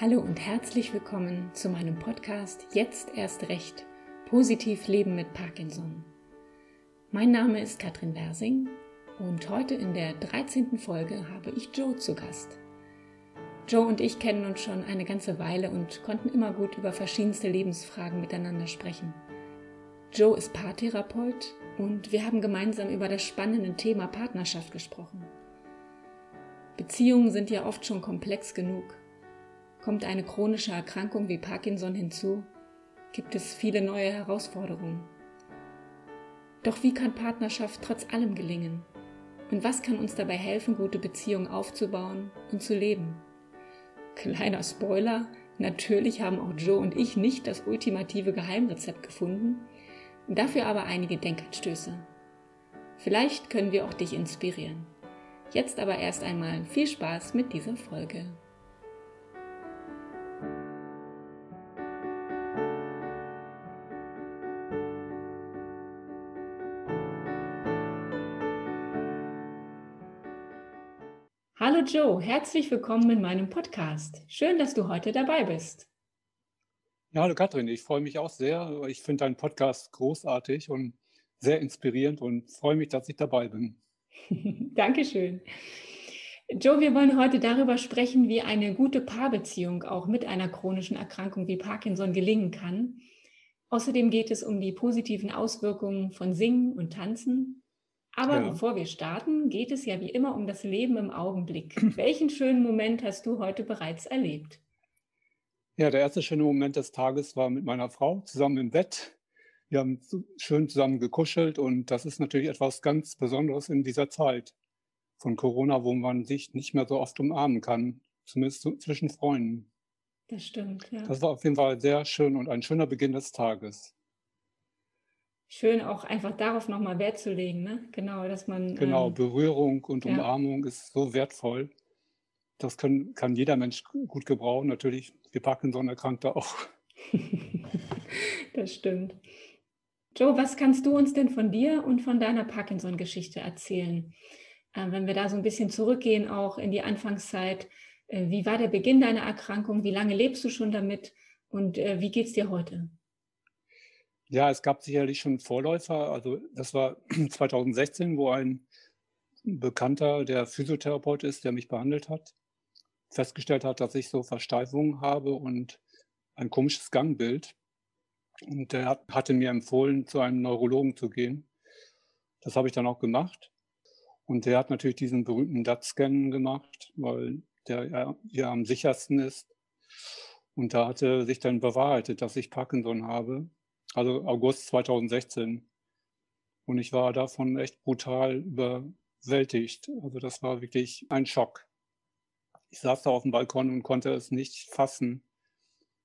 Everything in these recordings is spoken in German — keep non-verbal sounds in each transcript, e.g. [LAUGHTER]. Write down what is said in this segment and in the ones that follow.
Hallo und herzlich willkommen zu meinem Podcast Jetzt erst recht. Positiv leben mit Parkinson. Mein Name ist Katrin Wersing und heute in der 13. Folge habe ich Joe zu Gast. Joe und ich kennen uns schon eine ganze Weile und konnten immer gut über verschiedenste Lebensfragen miteinander sprechen. Joe ist Paartherapeut und wir haben gemeinsam über das spannende Thema Partnerschaft gesprochen. Beziehungen sind ja oft schon komplex genug Kommt eine chronische Erkrankung wie Parkinson hinzu, gibt es viele neue Herausforderungen. Doch wie kann Partnerschaft trotz allem gelingen? Und was kann uns dabei helfen, gute Beziehungen aufzubauen und zu leben? Kleiner Spoiler, natürlich haben auch Joe und ich nicht das ultimative Geheimrezept gefunden, dafür aber einige Denkanstöße. Vielleicht können wir auch dich inspirieren. Jetzt aber erst einmal viel Spaß mit dieser Folge. Joe, herzlich willkommen in meinem Podcast. Schön, dass du heute dabei bist. Ja, hallo Katrin, ich freue mich auch sehr. Ich finde deinen Podcast großartig und sehr inspirierend und freue mich, dass ich dabei bin. [LAUGHS] Dankeschön. Joe, wir wollen heute darüber sprechen, wie eine gute Paarbeziehung auch mit einer chronischen Erkrankung wie Parkinson gelingen kann. Außerdem geht es um die positiven Auswirkungen von Singen und Tanzen aber ja. bevor wir starten, geht es ja wie immer um das Leben im Augenblick. [CLEARS THROAT] Welchen schönen Moment hast du heute bereits erlebt? Ja, der erste schöne Moment des Tages war mit meiner Frau zusammen im Bett. Wir haben schön zusammen gekuschelt und das ist natürlich etwas ganz Besonderes in dieser Zeit von Corona, wo man sich nicht mehr so oft umarmen kann, zumindest zwischen Freunden. Das stimmt, ja. Das war auf jeden Fall sehr schön und ein schöner Beginn des Tages schön auch einfach darauf nochmal Wert zu legen, ne? Genau, dass man. Genau, ähm, Berührung und ja. Umarmung ist so wertvoll. Das können, kann jeder Mensch gut gebrauchen. Natürlich, wir Parkinson-Erkrankte auch. [LAUGHS] das stimmt. Joe, was kannst du uns denn von dir und von deiner Parkinson-Geschichte erzählen? Äh, wenn wir da so ein bisschen zurückgehen, auch in die Anfangszeit, äh, wie war der Beginn deiner Erkrankung? Wie lange lebst du schon damit? Und äh, wie geht es dir heute? Ja, es gab sicherlich schon Vorläufer. Also das war [CLEARS THROAT] 2016, wo ein Bekannter, der Physiotherapeut ist, der mich behandelt hat, festgestellt hat, dass ich so Versteifungen habe und ein komisches Gangbild. Und der hatte mir empfohlen, zu einem Neurologen zu gehen. Das habe ich dann auch gemacht. Und der hat natürlich diesen berühmten DAT-Scan gemacht, weil der ja am sichersten ist. Und da hatte sich dann bewahrheitet, dass ich Parkinson habe also August 2016. Und ich war davon echt brutal überwältigt. Also das war wirklich ein Schock. Ich saß da auf dem Balkon und konnte es nicht fassen,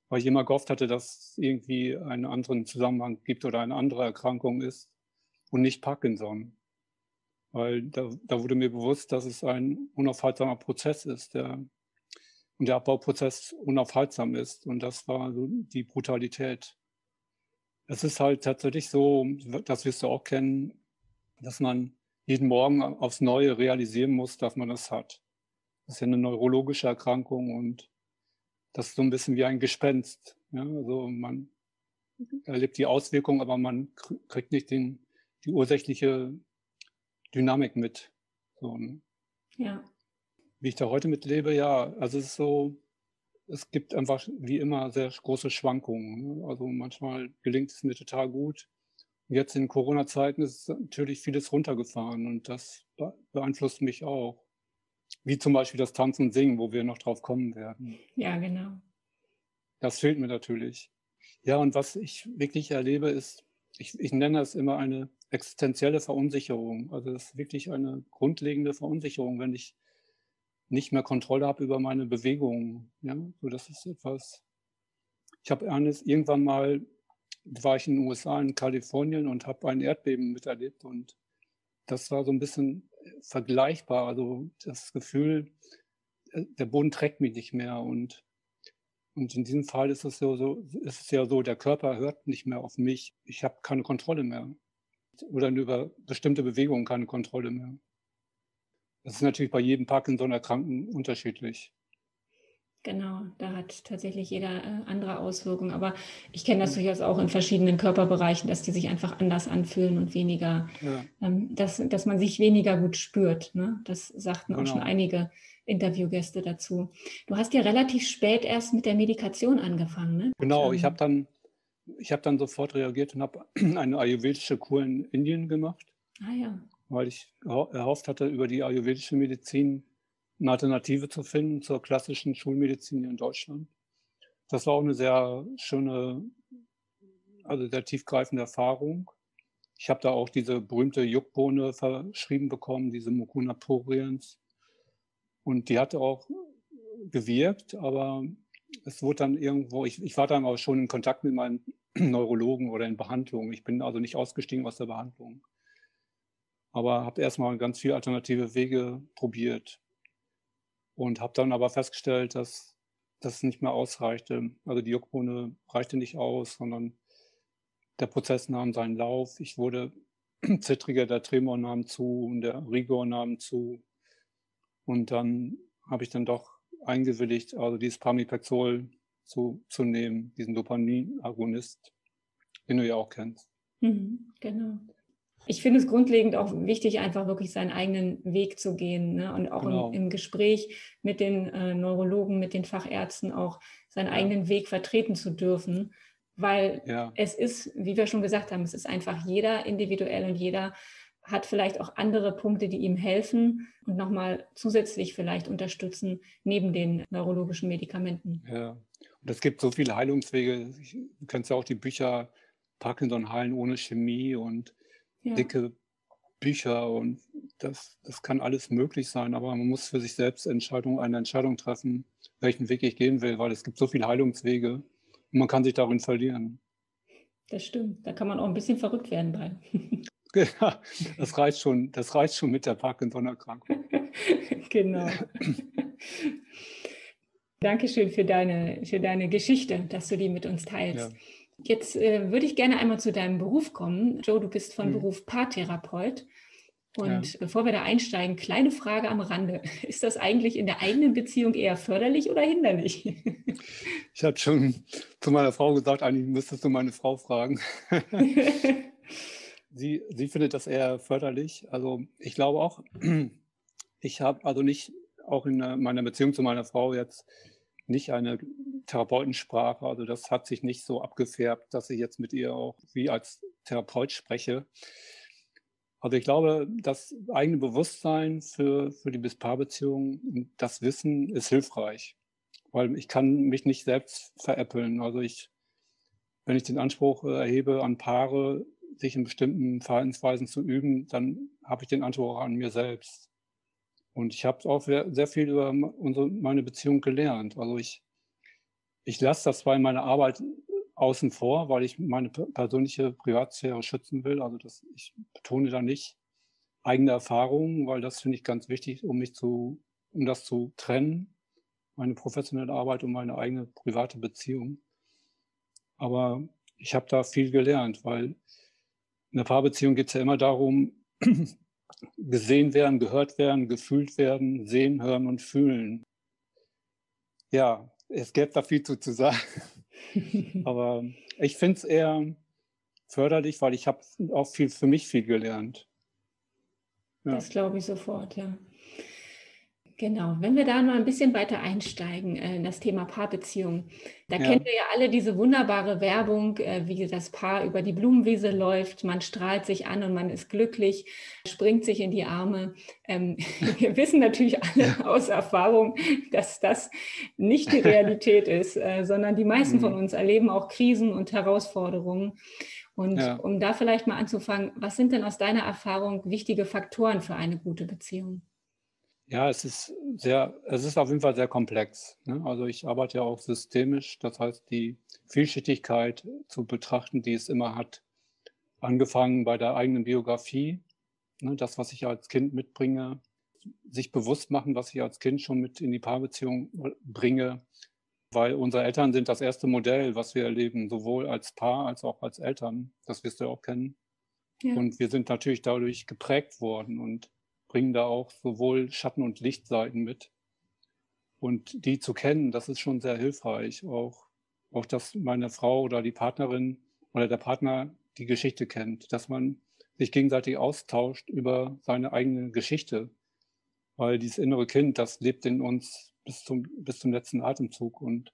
weil ich immer gehofft hatte, dass es irgendwie einen anderen Zusammenhang gibt oder eine andere Erkrankung ist und nicht Parkinson. Weil da, da wurde mir bewusst, dass es ein unaufhaltsamer Prozess ist, der und der Abbauprozess unaufhaltsam ist. Und das war so die Brutalität. Es ist halt tatsächlich so, das wirst du auch kennen, dass man jeden Morgen aufs Neue realisieren muss, dass man das hat. Das ist ja eine neurologische Erkrankung und das ist so ein bisschen wie ein Gespenst. Ja? Also man erlebt die Auswirkungen, aber man kriegt nicht den, die ursächliche Dynamik mit. So, ne? Ja. Wie ich da heute mitlebe, ja, also es ist so, es gibt einfach wie immer sehr große Schwankungen. Ne? Also manchmal gelingt es mir total gut. Jetzt in Corona-Zeiten ist natürlich vieles runtergefahren und das beeinflusst mich auch. Wie zum Beispiel das Tanzen und Singen, wo wir noch drauf kommen werden. Ja, genau. Das fehlt mir natürlich. Ja, und was ich wirklich erlebe, ist, ich, ich nenne das immer eine existenzielle Verunsicherung. Also das ist wirklich eine grundlegende Verunsicherung, wenn ich nicht mehr Kontrolle habe über meine Bewegungen. Ja, so das ist etwas. Ich habe eines irgendwann mal war ich in den USA in Kalifornien und habe ein Erdbeben miterlebt und das war so ein bisschen vergleichbar. Also das Gefühl, äh, der Boden trägt mich nicht mehr und und in diesem Fall ist es so, so ist es ja so, der Körper hört nicht mehr auf mich. Ich habe keine Kontrolle mehr oder über bestimmte Bewegungen keine Kontrolle mehr. Das ist natürlich bei jedem Parkinson-Erkrankten unterschiedlich. Genau, da hat tatsächlich jeder äh, andere Auswirkungen. Aber ich kenne das durchaus auch in verschiedenen Körperbereichen, dass die sich einfach anders anfühlen und weniger, ja. ähm, dass, dass man sich weniger gut spürt. Ne? Das sagten genau. auch schon genau. einige Interviewgäste dazu. Du hast ja relativ spät erst mit der Medikation angefangen. Ne? Genau, ich habe dann, hab dann sofort reagiert und habe [CLEARS THROAT] eine ayurvedische Kur in Indien gemacht. Ah ja. Weil ich erhofft hatte, über die ayurvedische Medizin eine Alternative zu finden zur klassischen Schulmedizin hier in Deutschland. Das war auch eine sehr schöne, also sehr tiefgreifende Erfahrung. Ich habe da auch diese berühmte Juckbohne verschrieben bekommen, diese Mucuna pruriens. Und die hat auch gewirkt, aber es wurde dann irgendwo, ich, ich war dann auch schon in Kontakt mit meinem [CLEARS THROAT] Neurologen oder in Behandlung. Ich bin also nicht ausgestiegen aus der Behandlung. Aber habe erstmal ganz viele alternative Wege probiert und habe dann aber festgestellt, dass das nicht mehr ausreichte. Also die Juckbohne reichte nicht aus, sondern der Prozess nahm seinen Lauf. Ich wurde [CLEARS THROAT] zittriger, der Tremor nahm zu und der Rigor nahm zu. Und dann habe ich dann doch eingewilligt, also dieses Pramipexol zu, zu nehmen, diesen Dopaminagonist, den du ja auch kennst. Mhm, genau. Ich finde es grundlegend auch wichtig, einfach wirklich seinen eigenen Weg zu gehen ne? und auch genau. im, im, Gespräch mit den äh, Neurologen, mit den Fachärzten auch seinen ja. eigenen Weg vertreten zu dürfen, weil ja. es ist, wie wir schon gesagt haben, es ist einfach jeder individuell und jeder hat vielleicht auch andere Punkte, die ihm helfen und nochmal zusätzlich vielleicht unterstützen neben den neurologischen Medikamenten. Ja, und es gibt so viele Heilungswege. Du kennst ja auch die Bücher Parkinson heilen ohne Chemie und ja. dicke Bücher und das, das kann alles möglich sein, aber man muss für sich selbst Entscheidung, eine Entscheidung treffen, welchen Weg ich gehen will, weil es gibt so viele Heilungswege und man kann sich darin verlieren. Das stimmt, da kann man auch ein bisschen verrückt werden bei. [LAUGHS] Das reicht schon, das reicht schon mit der Parkinson-Erkrankung. [LAUGHS] genau. [LAUGHS] Dankeschön für deine, für deine Geschichte, dass du die mit uns teilst. Ja. Jetzt äh, würde ich gerne einmal zu deinem Beruf kommen. Joe, du bist von mhm. Beruf Paartherapeut. Und ja. bevor wir da einsteigen, kleine Frage am Rande. [LAUGHS] Ist das eigentlich in der eigenen Beziehung eher förderlich oder hinderlich? [LAUGHS] Ich habe schon zu meiner Frau gesagt, eigentlich müsstest du meine Frau fragen. [LAUGHS] sie, sie findet das eher förderlich. Also ich glaube auch, [CLEARS THROAT] ich habe also nicht auch in meiner Beziehung zu meiner Frau jetzt nicht eine Therapeutensprache. Also das hat sich nicht so abgefärbt, dass ich jetzt mit ihr auch wie als Therapeut spreche. Also ich glaube, das eigene Bewusstsein für, für die Bis-Paar-Beziehung und das Wissen ist hilfreich, weil ich kann mich nicht selbst veräppeln. Also ich, wenn ich den Anspruch äh, erhebe an Paare, sich in bestimmten Verhaltensweisen zu üben, dann habe ich den Anspruch an mir selbst. Und ich habe auch sehr viel über unsere, meine Beziehung gelernt. Also ich, ich lasse das zwar in meiner Arbeit außen vor, weil ich meine persönliche Privatsphäre schützen will. Also das, ich betone da nicht eigene Erfahrungen, weil das finde ich ganz wichtig, um mich zu, um das zu trennen, meine professionelle Arbeit und meine eigene private Beziehung. Aber ich habe da viel gelernt, weil in der Paarbeziehung geht es ja immer darum, gesehen werden, gehört werden, gefühlt werden, sehen, hören und fühlen. Ja, es gäbe da viel zu, zu sagen. [LAUGHS] Aber ich finde es eher förderlich, weil ich habe auch viel für mich viel gelernt. Ja. Das glaube ich sofort, ja. Genau, wenn wir da noch ein bisschen weiter einsteigen äh, in das Thema Paarbeziehung, da ja. kennen wir ja alle diese wunderbare Werbung, äh, wie das Paar über die Blumenwiese läuft, man strahlt sich an und man ist glücklich, springt sich in die Arme. Ähm, [LAUGHS] wir wissen natürlich alle aus Erfahrung, dass das nicht die Realität [LAUGHS] ist, äh, sondern die meisten mhm. von uns erleben auch Krisen und Herausforderungen. Und ja. um da vielleicht mal anzufangen, was sind denn aus deiner Erfahrung wichtige Faktoren für eine gute Beziehung? Ja, es ist sehr, es ist auf jeden Fall sehr komplex. Ne? Also ich arbeite ja auch systemisch, das heißt die Vielschichtigkeit zu betrachten, die es immer hat, angefangen bei der eigenen Biografie, ne? das, was ich als Kind mitbringe, sich bewusst machen, was ich als Kind schon mit in die Paarbeziehung bringe, weil unsere Eltern sind das erste Modell, was wir erleben, sowohl als Paar als auch als Eltern. Das wirst du ja auch kennen. Ja. Und wir sind natürlich dadurch geprägt worden und bringen da auch sowohl Schatten- und Lichtseiten mit. Und die zu kennen, das ist schon sehr hilfreich. Auch, auch dass meine Frau oder die Partnerin oder der Partner die Geschichte kennt, dass man sich gegenseitig austauscht über seine eigene Geschichte. Weil dieses innere Kind, das lebt in uns bis zum, bis zum letzten Atemzug. Und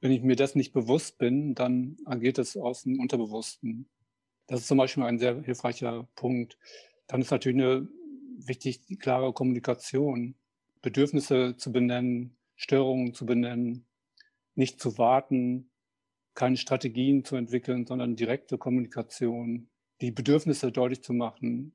wenn ich mir das nicht bewusst bin, dann agiert es aus dem Unterbewussten. Das ist zum Beispiel ein sehr hilfreicher Punkt. Dann ist natürlich eine wichtig die klare Kommunikation, Bedürfnisse zu benennen, Störungen zu benennen, nicht zu warten, keine Strategien zu entwickeln, sondern direkte Kommunikation, die Bedürfnisse deutlich zu machen,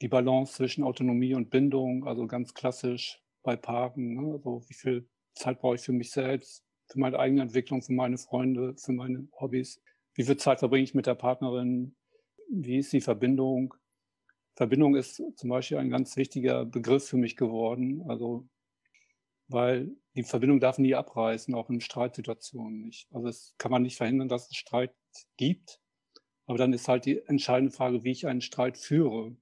die Balance zwischen Autonomie und Bindung, also ganz klassisch bei Paaren, ne? also wie viel Zeit brauche ich für mich selbst, für meine eigene Entwicklung, für meine Freunde, für meine Hobbys, wie viel Zeit verbringe ich mit der Partnerin, wie ist die Verbindung. Verbindung ist zum Beispiel ein ganz wichtiger Begriff für mich geworden, also weil die Verbindung darf nie abreißen, auch in Streitsituationen nicht. Also es kann man nicht verhindern, dass es Streit gibt, aber dann ist halt die entscheidende Frage, wie ich einen Streit führe.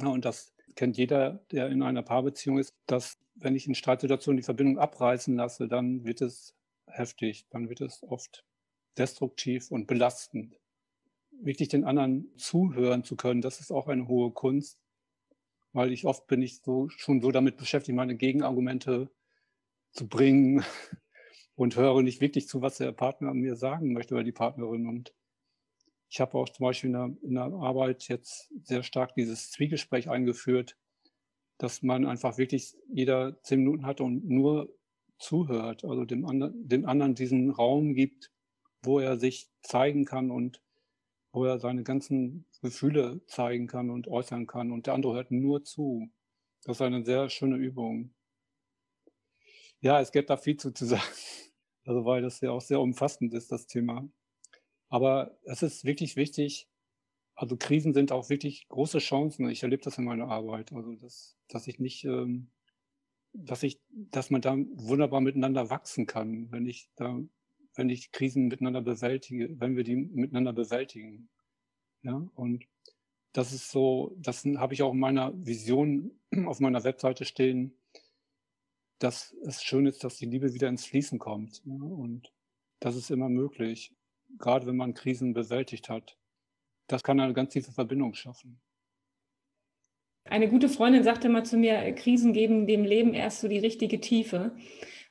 Ja, und das kennt jeder, der in einer Paarbeziehung ist, dass wenn ich in Streitsituationen die Verbindung abreißen lasse, dann wird es heftig, dann wird es oft destruktiv und belastend. Wirklich den anderen zuhören zu können, das ist auch eine hohe Kunst, weil ich oft bin ich so schon so damit beschäftigt, meine Gegenargumente zu bringen [LAUGHS] und höre nicht wirklich zu, was der Partner mir sagen möchte oder die Partnerin. Und ich habe auch zum Beispiel in der, in der Arbeit jetzt sehr stark dieses Zwiegespräch eingeführt, dass man einfach wirklich jeder zehn Minuten hat und nur zuhört, also dem, anderen, dem anderen diesen Raum gibt, wo er sich zeigen kann und wo er seine ganzen Gefühle zeigen kann und äußern kann und der andere hört nur zu. Das ist eine sehr schöne Übung. Ja, es gibt da viel zu, zu sagen, [LAUGHS] also weil das ja auch sehr umfassend ist, das Thema. Aber es ist wirklich wichtig, also Krisen sind auch wirklich große Chancen. Ich erlebe das in meiner Arbeit. Also dass, dass ich nicht, ähm, dass ich, dass man da wunderbar miteinander wachsen kann, wenn ich da, wenn ich Krisen miteinander bewältige, wenn wir die miteinander bewältigen. Ja, und das ist so, das habe ich auch in meiner Vision [CLEARS THROAT] auf meiner Webseite stehen, dass es schön ist, dass die Liebe wieder ins Fließen kommt. Ja, und das ist immer möglich gerade wenn man Krisen bewältigt hat. Das kann eine ganz tiefe Verbindung schaffen. Eine gute Freundin sagte mal zu mir, Krisen geben dem Leben erst so die richtige Tiefe.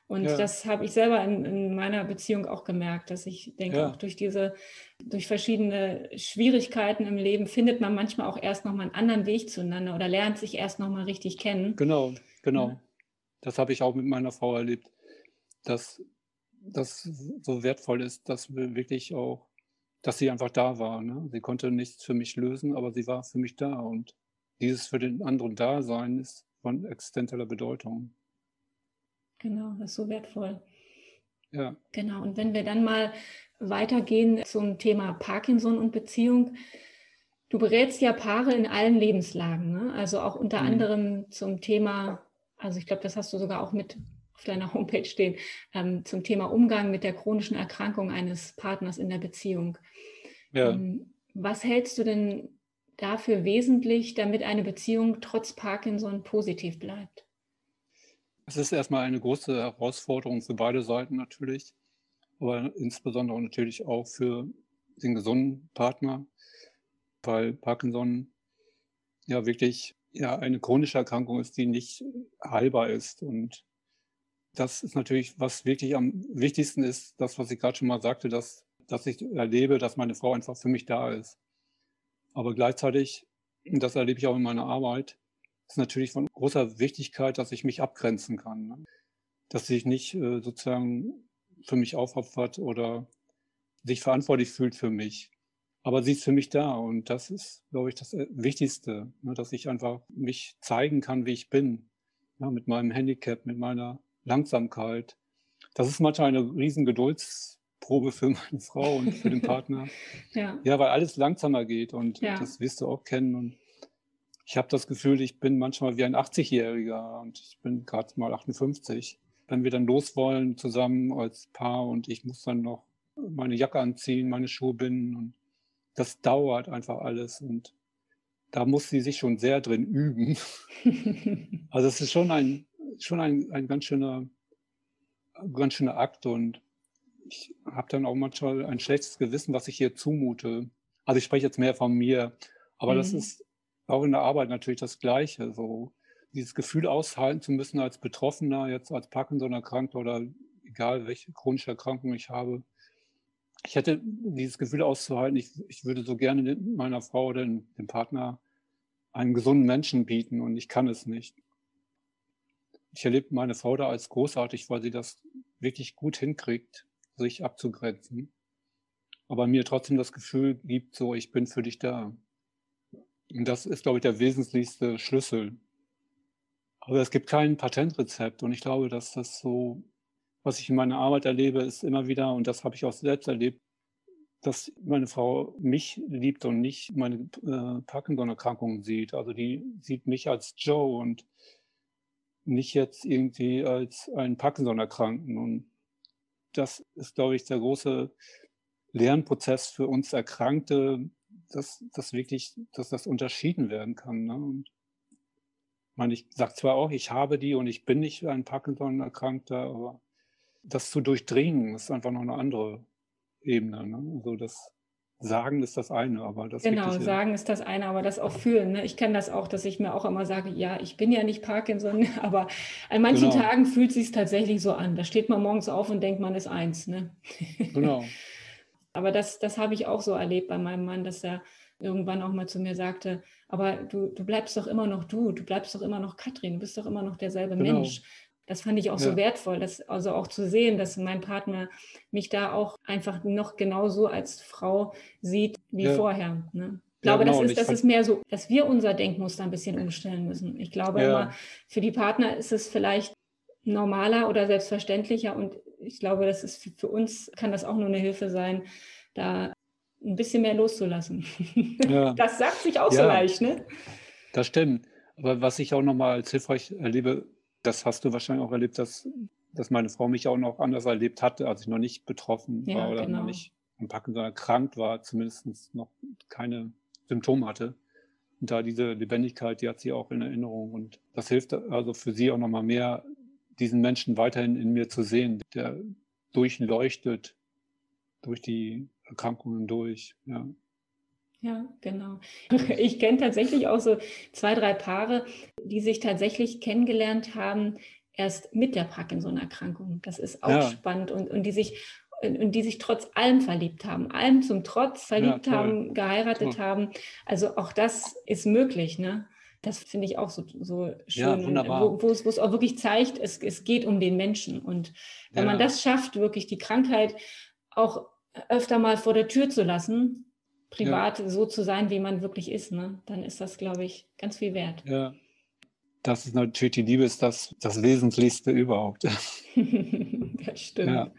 Und ja. das habe ich selber in, in, meiner Beziehung auch gemerkt, dass ich denke, ja. auch durch diese, durch verschiedene Schwierigkeiten im Leben findet man manchmal auch erst nochmal einen anderen Weg zueinander oder lernt sich erst nochmal richtig kennen. Genau, genau. Ja. Das habe ich auch mit meiner Frau erlebt, dass das so wertvoll ist, dass wir wirklich auch, dass sie einfach da war. Ne? Sie konnte nichts für mich lösen, aber sie war für mich da. Und dieses für den anderen Dasein ist von existenzieller Bedeutung. Genau, das ist so wertvoll. Ja. Genau. Und wenn wir dann mal weitergehen zum Thema Parkinson und Beziehung. Du berätst ja Paare in allen Lebenslagen, ne? also auch unter mhm. anderem zum Thema, also ich glaube, das hast du sogar auch mit auf deiner [LAUGHS] Homepage stehen, ähm, zum Thema Umgang mit der chronischen Erkrankung eines Partners in der Beziehung. Ja. Ähm, was hältst du denn dafür wesentlich, damit eine Beziehung trotz Parkinson positiv bleibt? Es ist erstmal eine große Herausforderung für beide Seiten natürlich, aber insbesondere natürlich auch für den gesunden Partner, weil Parkinson ja wirklich ja eine chronische Erkrankung ist, die nicht heilbar ist und das ist natürlich, was wirklich am wichtigsten ist, das, was ich gerade schon mal sagte, dass, dass ich erlebe, dass meine Frau einfach für mich da ist. Aber gleichzeitig, und das erlebe ich auch in meiner Arbeit, ist natürlich von großer Wichtigkeit, dass ich mich abgrenzen kann. Ne? Dass sich nicht äh, sozusagen für mich aufopfert oder sich verantwortlich fühlt für mich. Aber sie ist für mich da und das ist, glaube ich, das äh, Wichtigste, ne? dass ich einfach mich zeigen kann, wie ich bin. Ja, mit meinem Handicap, mit meiner Langsamkeit. Das ist manchmal eine riesen Geduldsprobe für [LAUGHS] meine Frau und für den Partner. [LAUGHS] ja. ja, weil alles langsamer geht und ja. das wirst du auch kennen. Und ich habe das Gefühl, ich bin manchmal wie ein 80-Jähriger und ich bin gerade mal 58. Wenn wir dann los wollen zusammen als Paar und ich muss dann noch meine Jacke anziehen, meine Schuhe binden und das dauert einfach alles und da muss sie sich schon sehr drin üben. [LAUGHS] also es ist schon ein schon ein, ein ganz schöner, ganz schöner Akt und ich habe dann auch manchmal ein schlechtes Gewissen, was ich hier zumute. Also ich spreche jetzt mehr von mir, aber mhm. das ist auch in der Arbeit natürlich das Gleiche. So dieses Gefühl aushalten zu müssen als Betroffener, jetzt als Parkinson-Erkrankter oder egal welche chronische Erkrankung ich habe. Ich hätte dieses Gefühl auszuhalten, ich, ich würde so gerne meiner Frau oder dem Partner einen gesunden Menschen bieten und ich kann es nicht. Ich erlebe meine Frau da als großartig, weil sie das wirklich gut hinkriegt, sich abzugrenzen. Aber mir trotzdem das Gefühl gibt, so, ich bin für dich da. Und das ist, glaube ich, der wesentlichste Schlüssel. Aber es gibt kein Patentrezept. Und ich glaube, dass das so, was ich in meiner Arbeit erlebe, ist immer wieder, und das habe ich auch selbst erlebt, dass meine Frau mich liebt und nicht meine äh, Parkinson-Erkrankung sieht. Also die sieht mich als Joe und nicht jetzt irgendwie als einen Parkinson-Erkrankten. Und das ist, glaube ich, der große Lernprozess für uns Erkrankte, dass, dass wirklich, dass das unterschieden werden kann. Ne? Und meine, ich sage zwar auch, ich habe die und ich bin nicht ein Parkinson-Erkrankter, aber das zu durchdringen ist einfach noch eine andere Ebene. Ne? Also das Sagen ist das eine, aber das Genau, Sagen ist das eine, aber das auch fühlen. Ne? Ich kenne das auch, dass ich mir auch immer sage, ja, ich bin ja nicht Parkinson, [LAUGHS] aber an manchen genau. Tagen fühlt es sich tatsächlich so an. Da steht man morgens auf und denkt, man ist eins. Ne? Genau. [LAUGHS] aber das, das habe ich auch so erlebt bei meinem Mann, dass er irgendwann auch mal zu mir sagte, aber du, du bleibst doch immer noch du, du bleibst doch immer noch Katrin, du bist doch immer noch derselbe genau. Mensch. Das fand ich auch ja. so wertvoll, dass, also auch zu sehen, dass mein Partner mich da auch einfach noch genauso als Frau sieht wie ja. vorher. Ne? Ich glaube, ja, genau. das, ist, das ist mehr so, dass wir unser Denkmuster ein bisschen umstellen müssen. Ich glaube immer, für die Partner ist es vielleicht normaler oder selbstverständlicher und ich glaube, das ist für, für uns kann das auch nur eine Hilfe sein, da ein bisschen mehr loszulassen. [LAUGHS] Ja. Das sagt sich auch ja, so leicht, ne? Das stimmt. Aber was ich auch nochmal als hilfreich erlebe, das hast du wahrscheinlich auch erlebt, dass, dass meine Frau mich auch noch anders erlebt hatte, als ich noch nicht betroffen ja, war oder genau. noch nicht am Parkinson erkrankt war, zumindest noch keine Symptome hatte. Und da diese Lebendigkeit, die hat sie auch in Erinnerung. Und das hilft also für sie auch nochmal mehr, diesen Menschen weiterhin in mir zu sehen, der durchleuchtet durch die Erkrankungen durch. Ja. Ja, genau. [LAUGHS] Ich kenne tatsächlich auch so zwei, drei Paare, die sich tatsächlich kennengelernt haben, erst mit der Parkinson-Erkrankung. Das ist auch ja. spannend und, und die sich und die sich trotz allem verliebt haben, allem zum Trotz verliebt ja, haben, geheiratet toll. haben. Also auch das ist möglich, ne? Das finde ich auch so, so schön, ja, wunderbar. wo, es auch wirklich zeigt, es, es geht um den Menschen. Und wenn ja. man das schafft, wirklich die Krankheit auch öfter mal vor der Tür zu lassen, privat ja. so zu sein, wie man wirklich ist, ne? dann ist das, glaube ich, ganz viel wert. Ja. Das ist natürlich, die Liebe ist das, das Wesentlichste überhaupt. [LAUGHS] [LAUGHS] das stimmt. Ja.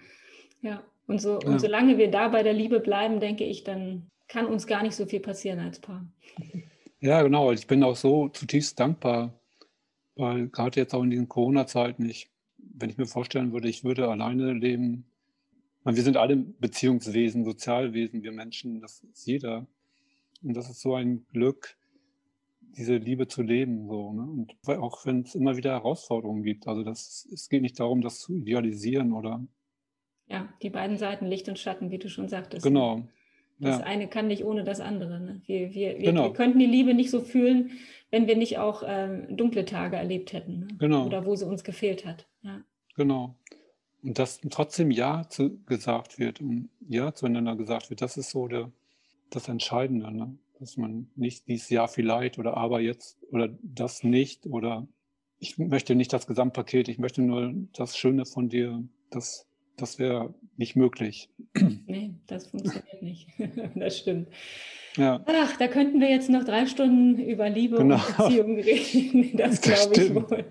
ja. Und, so, und solange wir da bei der Liebe bleiben, denke ich, dann kann uns gar nicht so viel passieren als Paar. [LAUGHS] Ja, genau. Ich bin auch so zutiefst dankbar, weil gerade jetzt auch in diesen Corona-Zeiten, ich, wenn ich mir vorstellen würde, ich würde alleine leben, wir sind alle Beziehungswesen, Sozialwesen, wir Menschen, das ist jeder. Und das ist so ein Glück, diese Liebe zu leben. So, ne? Und auch wenn es immer wieder Herausforderungen gibt. Also das, es geht nicht darum, das zu idealisieren oder. Ja, die beiden Seiten, Licht und Schatten, wie du schon sagtest. Genau. Das ja. eine kann nicht ohne das andere. Ne? Wir, wir, wir, genau. wir, könnten die Liebe nicht so fühlen, wenn wir nicht auch ähm, dunkle Tage erlebt hätten. Ne? Genau. Oder wo sie uns gefehlt hat. Ja. Genau. Und dass trotzdem Ja zu, gesagt wird und Ja zueinander gesagt wird, das ist so der, das Entscheidende, ne? dass man nicht dieses Ja vielleicht oder aber jetzt oder das nicht oder ich möchte nicht das Gesamtpaket, ich möchte nur das Schöne von dir, das, das wäre nicht möglich. Nee, das funktioniert nicht. [LAUGHS] das stimmt. Ja. Ach, da könnten wir jetzt noch drei Stunden über Liebe genau. und Beziehung [LAUGHS] reden. Das, das glaube ich wohl.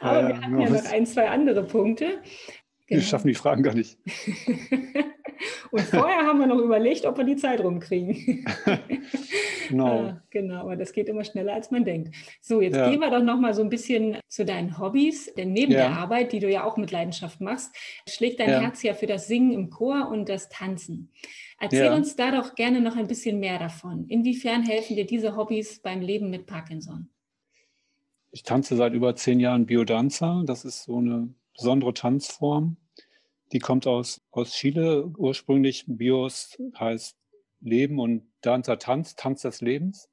Aber ja, wir haben ja noch ein, zwei andere Punkte. Genau. Wir schaffen die Fragen gar nicht. [LAUGHS] Und vorher haben wir noch überlegt, ob wir die Zeit rumkriegen. [LAUGHS] genau. Ah, genau, aber das geht immer schneller, als man denkt. So, jetzt ja. gehen wir doch noch mal so ein bisschen zu deinen Hobbys. Denn neben ja. der Arbeit, die du ja auch mit Leidenschaft machst, schlägt dein ja. Herz ja für das Singen im Chor und das Tanzen. Erzähl uns da doch gerne noch ein bisschen mehr davon. Inwiefern helfen dir diese Hobbys beim Leben mit Parkinson? ich tanze seit über zehn Jahren Biodanza. Das ist so eine besondere Tanzform. Die kommt aus, aus Chile ursprünglich. Bios heißt Leben und Danza Tanz, Tanz des Lebens.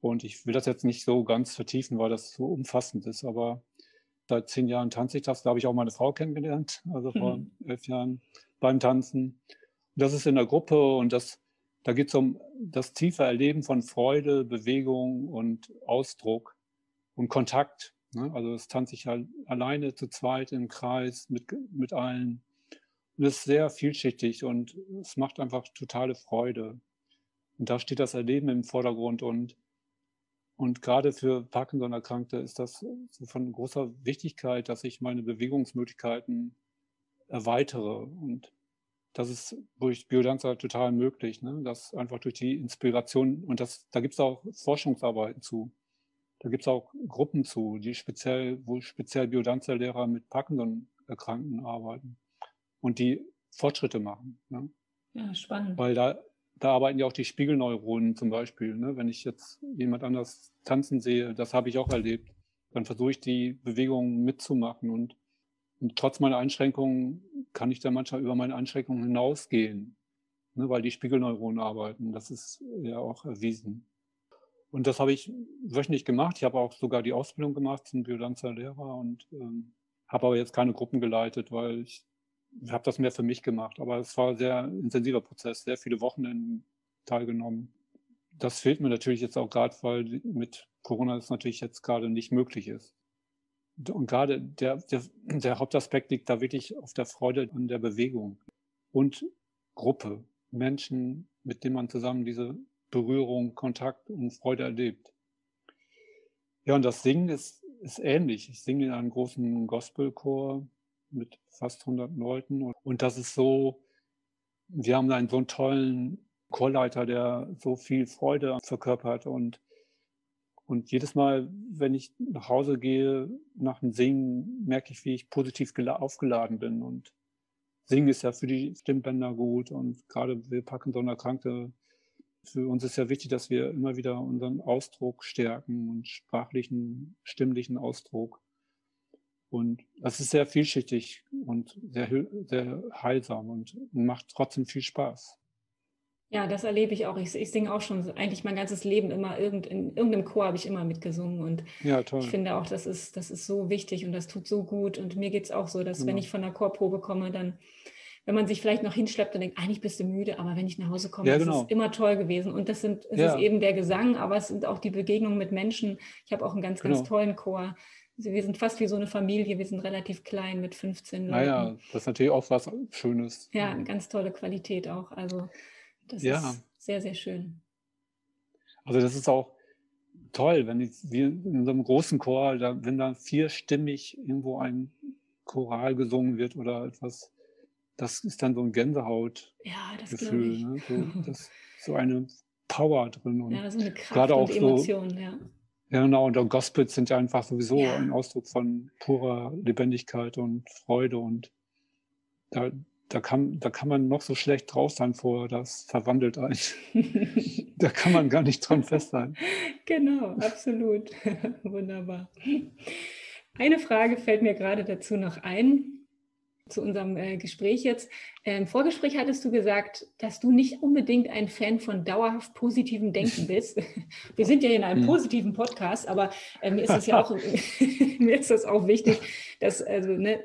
Und ich will das jetzt nicht so ganz vertiefen, weil das so umfassend ist, aber seit zehn Jahren tanze ich das. Da habe ich auch meine Frau kennengelernt, also vor mhm. elf Jahren beim Tanzen. Und das ist in der Gruppe und das, da geht es um das tiefe Erleben von Freude, Bewegung und Ausdruck und Kontakt. Ne? Also das tanze ich halt alleine zu zweit im Kreis mit, mit allen. Und es ist sehr vielschichtig und es macht einfach totale Freude. Und da steht das Erleben im Vordergrund und und gerade für Parkinson-Erkrankte ist das von großer Wichtigkeit, dass ich meine Bewegungsmöglichkeiten erweitere. Und das ist durch Biodanza total möglich. Ne? Das einfach durch die Inspiration. Und das, da gibt es auch Forschungsarbeiten zu. Da gibt es auch Gruppen zu, die speziell, wo speziell Biodanza-Lehrer mit Parkinson-Erkrankten arbeiten und die Fortschritte machen. Ne? Ja, spannend. Weil da da arbeiten ja auch die Spiegelneuronen zum Beispiel. Ne? Wenn ich jetzt jemand anders tanzen sehe, das habe ich auch erlebt, dann versuche ich die Bewegungen mitzumachen und, und, trotz meiner Einschränkungen kann ich da manchmal über meine Einschränkungen hinausgehen, ne? weil die Spiegelneuronen arbeiten. Das ist ja auch erwiesen. Und das habe ich wöchentlich gemacht. Ich habe auch sogar die Ausbildung gemacht zum Biodanzer-Lehrer und ähm, habe aber jetzt keine Gruppen geleitet, weil ich ich habe das mehr für mich gemacht, aber es war ein sehr intensiver Prozess, sehr viele Wochenenden teilgenommen. Das fehlt mir natürlich jetzt auch gerade, weil mit Corona das natürlich jetzt gerade nicht möglich ist. Und gerade der, der, der Hauptaspekt liegt da wirklich auf der Freude an der Bewegung und Gruppe, Menschen, mit denen man zusammen diese Berührung, Kontakt und Freude erlebt. Ja, und das Singen ist, ist ähnlich. Ich singe in einem großen Gospelchor mit fast 100 Leuten. Und das ist so, wir haben einen so einen tollen Chorleiter, der so viel Freude verkörpert und und jedes Mal, wenn ich nach Hause gehe, nach dem Singen, merke ich, wie ich positiv aufgeladen bin. Und Singen ist ja für die Stimmbänder gut. Und gerade wir Parkinson-Erkrankte, für uns ist ja wichtig, dass wir immer wieder unseren Ausdruck stärken und sprachlichen, stimmlichen Ausdruck. Und das ist sehr vielschichtig und sehr, sehr heilsam und macht trotzdem viel Spaß. Ja, das erlebe ich auch. Ich, ich singe auch schon eigentlich mein ganzes Leben immer irgend, in irgendeinem Chor habe ich immer mitgesungen. Und ja, ich finde auch, das ist, das ist so wichtig und das tut so gut. Und mir geht es auch so, dass genau. wenn ich von der Chorprobe komme, dann, wenn man sich vielleicht noch hinschleppt und denkt, eigentlich bist du müde, aber wenn ich nach Hause komme, ja, genau. ist es immer toll gewesen. Und das sind, es ja. ist eben der Gesang, aber es sind auch die Begegnungen mit Menschen. Ich habe auch einen ganz, genau. ganz tollen Chor also wir sind fast wie so eine Familie, wir sind relativ klein mit 15 Leuten. Naja, das ist natürlich auch was Schönes. Ja, ganz tolle Qualität auch. Also das ja. ist sehr, sehr schön. Also das ist auch toll, wenn wir in so einem großen Chor, da, wenn da vierstimmig irgendwo ein Choral gesungen wird oder etwas, das ist dann so ein Gänsehautgefühl. Ja, ne? so, [LAUGHS] das, so eine Power drin. Und ja, so eine Kraft gerade auch und Emotion, so, ja. Ja, genau. Und Gospels sind ja einfach sowieso ja. ein Ausdruck von purer Lebendigkeit und Freude. Und da, da, kann, da kann man noch so schlecht drauf sein vorher, das verwandelt einen. [LAUGHS] da kann man gar nicht dran festhalten. Genau, absolut. [LAUGHS] Wunderbar. Eine Frage fällt mir gerade dazu noch ein zu unserem äh, Gespräch jetzt. Äh, Im Vorgespräch hattest du gesagt, dass du nicht unbedingt ein Fan von dauerhaft positivem Denken [LAUGHS] bist. Wir sind ja in einem hm. positiven Podcast, aber äh, mir ist es ja auch [LAUGHS] [LAUGHS] mir ist das auch wichtig, dass also ne,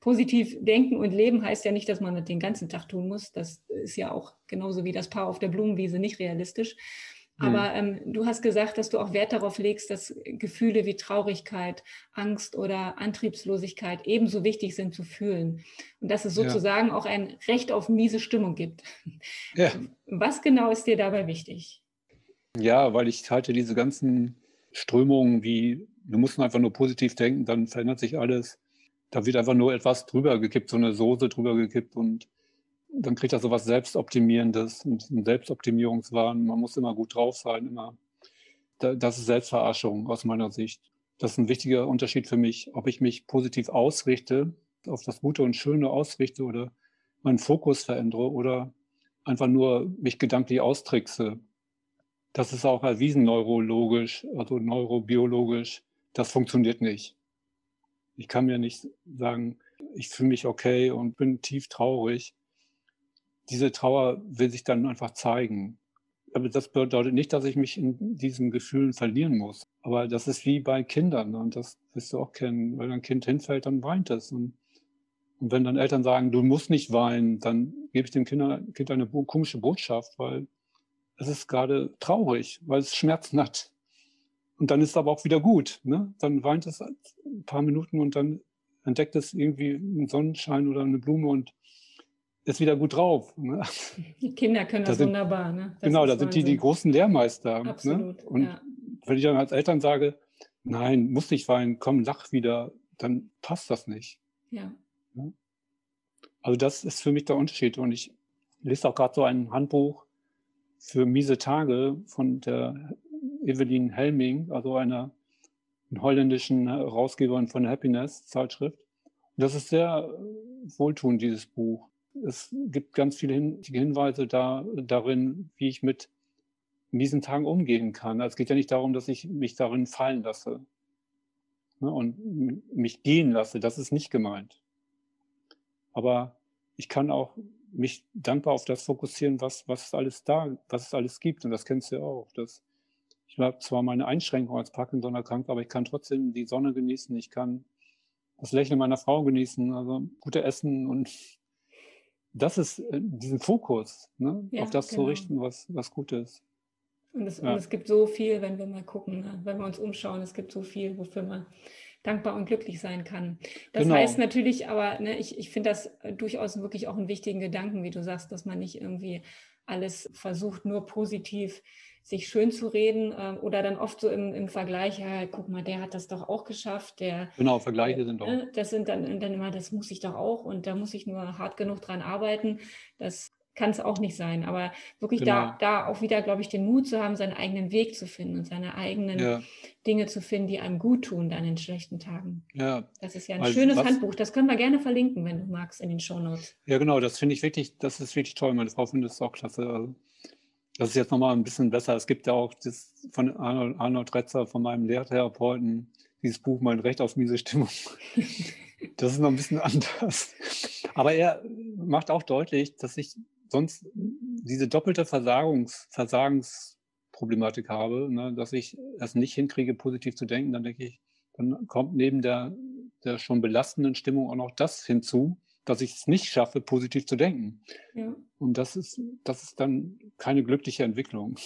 positiv denken und leben heißt ja nicht, dass man das den ganzen Tag tun muss. Das ist ja auch genauso wie das Paar auf der Blumenwiese nicht realistisch. Aber ähm, du hast gesagt, dass du auch Wert darauf legst, dass Gefühle wie Traurigkeit, Angst oder Antriebslosigkeit ebenso wichtig sind zu fühlen. Und dass es sozusagen ja. auch ein Recht auf miese Stimmung gibt. Ja. Was genau ist dir dabei wichtig? Ja, weil ich halte diese ganzen Strömungen wie, du musst einfach nur positiv denken, dann verändert sich alles. Da wird einfach nur etwas drüber gekippt, so eine Soße drüber gekippt und dann kriegt er sowas Selbstoptimierendes, einen Selbstoptimierungswahn. Man muss immer gut drauf sein, immer. Das ist Selbstverarschung aus meiner Sicht. Das ist ein wichtiger Unterschied für mich, ob ich mich positiv ausrichte, auf das Gute und Schöne ausrichte oder meinen Fokus verändere oder einfach nur mich gedanklich austrickse. Das ist auch erwiesen neurologisch, also neurobiologisch, das funktioniert nicht. Ich kann mir nicht sagen, ich fühle mich okay und bin tief traurig. Diese Trauer will sich dann einfach zeigen. Aber das bedeutet nicht, dass ich mich in diesen Gefühlen verlieren muss. Aber das ist wie bei Kindern ne? und das wirst du auch kennen. Wenn ein Kind hinfällt, dann weint es. Und, und wenn dann Eltern sagen, du musst nicht weinen, dann gebe ich dem kind, kind eine komische Botschaft, weil es ist gerade traurig, weil es Schmerzen hat. Und dann ist es aber auch wieder gut. Ne? Dann weint es ein paar Minuten und dann entdeckt es irgendwie einen Sonnenschein oder eine Blume und ist wieder gut drauf. Ne? Die Kinder können das, das sind, wunderbar. Ne? Das genau, da sind die die großen Lehrmeister. Ne? Absolut. Ne? Und ja. wenn ich dann als Eltern sage, nein, muss nicht weinen, komm, lach wieder, dann passt das nicht. Ja. Also das ist für mich der Unterschied. Und ich lese auch gerade so ein Handbuch für miese Tage von der Evelyn Helming, also einer holländischen Herausgeberin von der Happiness-Zeitschrift. Und das ist sehr wohltuend, dieses Buch es gibt ganz viele Hin Hinweise da, darin, wie ich mit miesen Tagen umgehen kann. Also es geht ja nicht darum, dass ich mich darin fallen lasse ne, und mich gehen lasse. Das ist nicht gemeint. Aber ich kann auch mich dankbar auf das fokussieren, was, was alles da, was es alles gibt. Und das kennst du ja auch. Dass ich habe zwar meine Einschränkung als Parkinson-Erkrankter, aber ich kann trotzdem die Sonne genießen. Ich kann das Lächeln meiner Frau genießen, also gute Essen und das ist äh, diesen Fokus, ne? ja, auf das genau. zu richten, was, was gut ist. Und es, ja. und es gibt so viel, wenn wir mal gucken, ne? wenn wir uns umschauen, es gibt so viel, wofür man dankbar und glücklich sein kann. Das genau. heißt natürlich aber, ne, ich, ich finde das durchaus wirklich auch einen wichtigen Gedanken, wie du sagst, dass man nicht irgendwie alles versucht, nur positiv sich schön zu reden äh, oder dann oft so im, im Vergleich, ja, guck mal, der hat das doch auch geschafft. Der, genau, Vergleiche sind auch. Ne, das sind dann, dann immer, das muss ich doch auch und da muss ich nur hart genug dran arbeiten. Das kann es auch nicht sein. Aber wirklich genau. da, da auch wieder, glaube ich, den Mut zu haben, seinen eigenen Weg zu finden und seine eigenen ja. Dinge zu finden, die einem gut tun dann in schlechten Tagen. Ja. Das ist ja ein Weil schönes was, Handbuch. Das können wir gerne verlinken, wenn du magst, in den Shownotes. Ja, genau. Das finde ich wirklich, das ist wirklich toll. Meine Frau findet es auch klasse. Also das ist jetzt nochmal ein bisschen besser. Es gibt ja auch das von Arnold, Arnold Retzer, von meinem Lehrtherapeuten, dieses Buch Mein Recht auf miese Stimmung. [LAUGHS] Das ist noch ein bisschen anders. Aber er macht auch deutlich, dass ich sonst diese doppelte Versagungs, Versagensproblematik habe, ne, dass ich es nicht hinkriege, positiv zu denken, dann denke ich, dann kommt neben der, der schon belastenden Stimmung auch noch das hinzu, dass ich es nicht schaffe, positiv zu denken. Ja. Und das ist, das ist dann keine glückliche Entwicklung.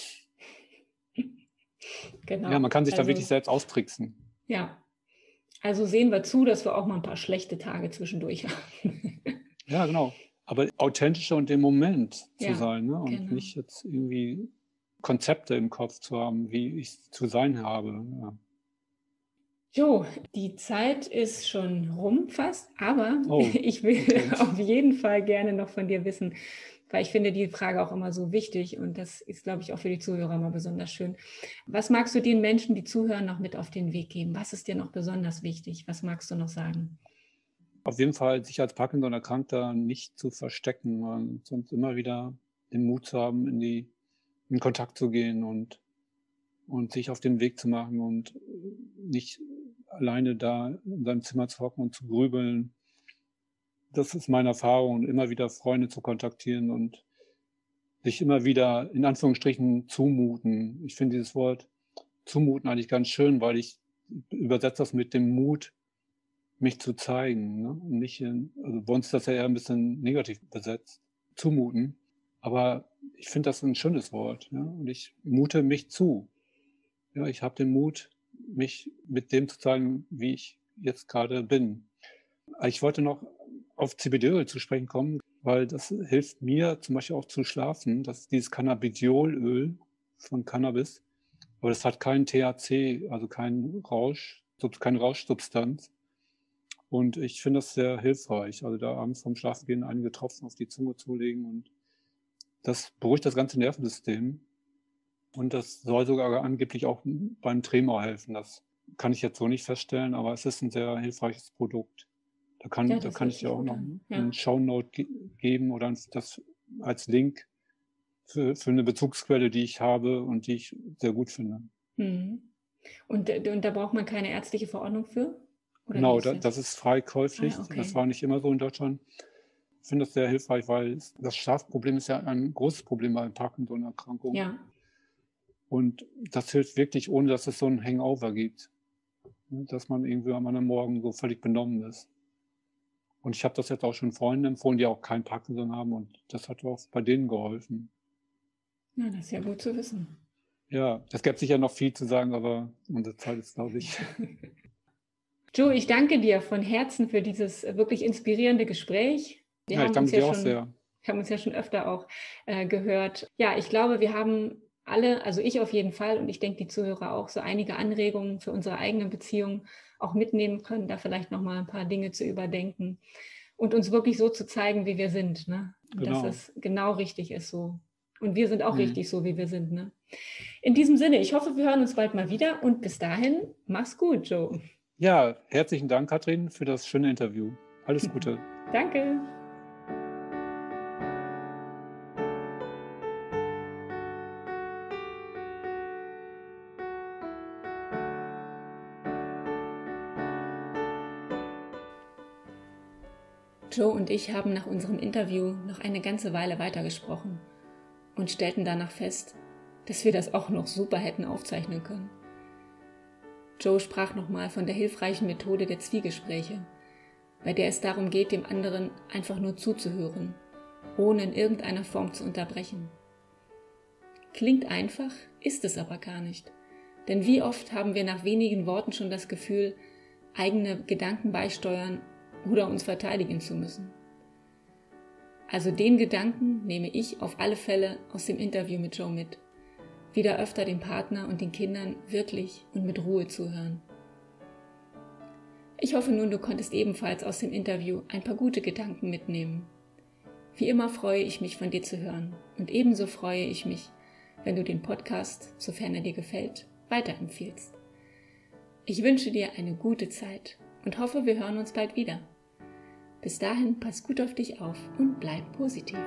Genau. Ja, man kann sich also, da wirklich selbst austricksen. Ja. Also sehen wir zu, dass wir auch mal ein paar schlechte Tage zwischendurch haben. ja, genau. Aber authentischer und im Moment zu ja, sein ne? und genau. nicht jetzt irgendwie Konzepte im Kopf zu haben, wie ich zu sein habe. Ja. Jo, die Zeit ist schon rum fast, aber oh, [LAUGHS] ich will auf jeden Fall gerne noch von dir wissen, weil ich finde die Frage auch immer so wichtig und das ist, glaube ich, auch für die Zuhörer mal besonders schön. Was magst du den Menschen, die zuhören, noch mit auf den Weg geben? Was ist dir noch besonders wichtig? Was magst du noch sagen? Auf jeden Fall sich als Parkinson-Erkrankter nicht zu verstecken, sonst immer wieder den Mut zu haben, in die in Kontakt zu gehen und und sich auf den Weg zu machen und nicht alleine da in seinem Zimmer zu hocken und zu grübeln. Das ist meine Erfahrung, immer wieder Freunde zu kontaktieren und sich immer wieder in Anführungsstrichen zumuten. Ich finde dieses Wort zumuten eigentlich ganz schön, weil ich übersetze das mit dem Mut, mich zu zeigen. Ne? Nicht in, also bei uns ist das ja eher ein bisschen negativ besetzt. Zumuten. Aber ich finde das ein schönes Wort. Ja? Und ich mute mich zu. Ja, ich habe den Mut, mich mit dem zu zeigen, wie ich jetzt gerade bin. Ich wollte noch auf CBD-Öl zu sprechen kommen, weil das hilft mir zum Beispiel auch zu schlafen. Das ist dieses Cannabidiolöl von Cannabis. Aber das hat keinen THC, also keinen Rausch, keine Rauschsubstanz. Und ich finde das sehr hilfreich. Also da abends vom Schlafengehen einige Tropfen auf die Zunge zu legen und das beruhigt das ganze Nervensystem. Und das soll sogar angeblich auch beim Tremor helfen. Das kann ich jetzt so nicht feststellen, aber es ist ein sehr hilfreiches Produkt. Da kann, ja, da kann ich dir auch noch ja. einen Shownote ge geben oder das als Link für, für eine Bezugsquelle, die ich habe und die ich sehr gut finde. Hm. Und, und da braucht man keine ärztliche Verordnung für? Oder genau, das? das ist frei käuflich. Ah, okay. Das war nicht immer so in Deutschland. Ich finde das sehr hilfreich, weil das Schlafproblem ist ja ein großes Problem bei Parkinson-Erkrankungen. Ja. Und das hilft wirklich, ohne dass es so ein Hangover gibt. Dass man irgendwie am anderen Morgen so völlig benommen ist. Und ich habe das jetzt auch schon Freunden empfohlen, die auch kein Parkinson haben und das hat auch bei denen geholfen. Ja, das ist ja gut zu wissen. Ja, es gäbe sicher noch viel zu sagen, aber unsere Zeit ist, glaube ich. [LAUGHS] Joe, ich danke dir von Herzen für dieses wirklich inspirierende Gespräch. Wir ja, ich danke dir ja auch schon, sehr. Wir haben uns ja schon öfter auch äh, gehört. Ja, ich glaube, wir haben alle, also ich auf jeden Fall und ich denke die Zuhörer auch, so einige Anregungen für unsere eigenen Beziehungen auch mitnehmen können, da vielleicht nochmal ein paar Dinge zu überdenken und uns wirklich so zu zeigen, wie wir sind. Ne? Genau. Dass es genau richtig ist so. Und wir sind auch mhm. richtig so, wie wir sind. Ne? In diesem Sinne, ich hoffe, wir hören uns bald mal wieder und bis dahin, mach's gut, Joe. Ja, herzlichen Dank, Katrin, für das schöne Interview. Alles Gute. [LAUGHS] Danke. Joe und ich haben nach unserem Interview noch eine ganze Weile weitergesprochen und stellten danach fest, dass wir das auch noch super hätten aufzeichnen können. Joe sprach nochmal von der hilfreichen Methode der Zwiegespräche, bei der es darum geht, dem anderen einfach nur zuzuhören, ohne in irgendeiner Form zu unterbrechen. Klingt einfach, ist es aber gar nicht. Denn wie oft haben wir nach wenigen Worten schon das Gefühl, eigene Gedanken beisteuern oder uns verteidigen zu müssen. Also den Gedanken nehme ich auf alle Fälle aus dem Interview mit Joe mit. Wieder öfter dem Partner und den Kindern wirklich und mit Ruhe zuhören. Ich hoffe nun, du konntest ebenfalls aus dem Interview ein paar gute Gedanken mitnehmen. Wie immer freue ich mich von dir zu hören und ebenso freue ich mich, wenn du den Podcast, sofern er dir gefällt, weiterempfiehlst. Ich wünsche dir eine gute Zeit und hoffe, wir hören uns bald wieder. Bis dahin, pass gut auf dich auf und bleib positiv.